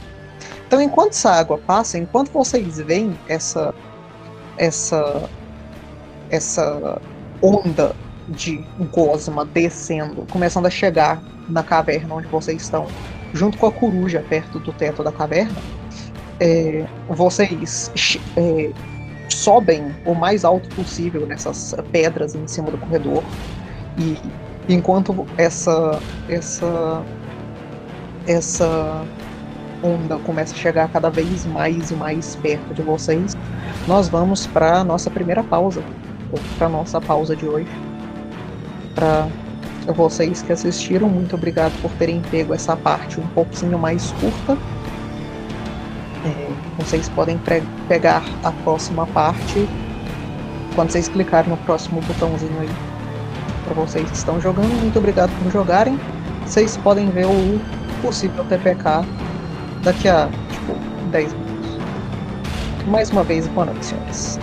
Então, enquanto essa água passa, enquanto vocês veem essa essa essa onda de gosma descendo, começando a chegar na caverna onde vocês estão, junto com a coruja perto do teto da caverna, é, vocês é, sobem o mais alto possível nessas pedras em cima do corredor e enquanto essa essa essa onda começa a chegar cada vez mais e mais perto de vocês, nós vamos para nossa primeira pausa, para nossa pausa de hoje. Para vocês que assistiram, muito obrigado por terem pego essa parte um pouquinho mais curta. Vocês podem pegar a próxima parte quando vocês clicarem no próximo botãozinho aí. Para vocês que estão jogando, muito obrigado por jogarem. Vocês podem ver o possível TPK daqui a tipo 10 minutos. Mais uma vez, boa noite, senhores.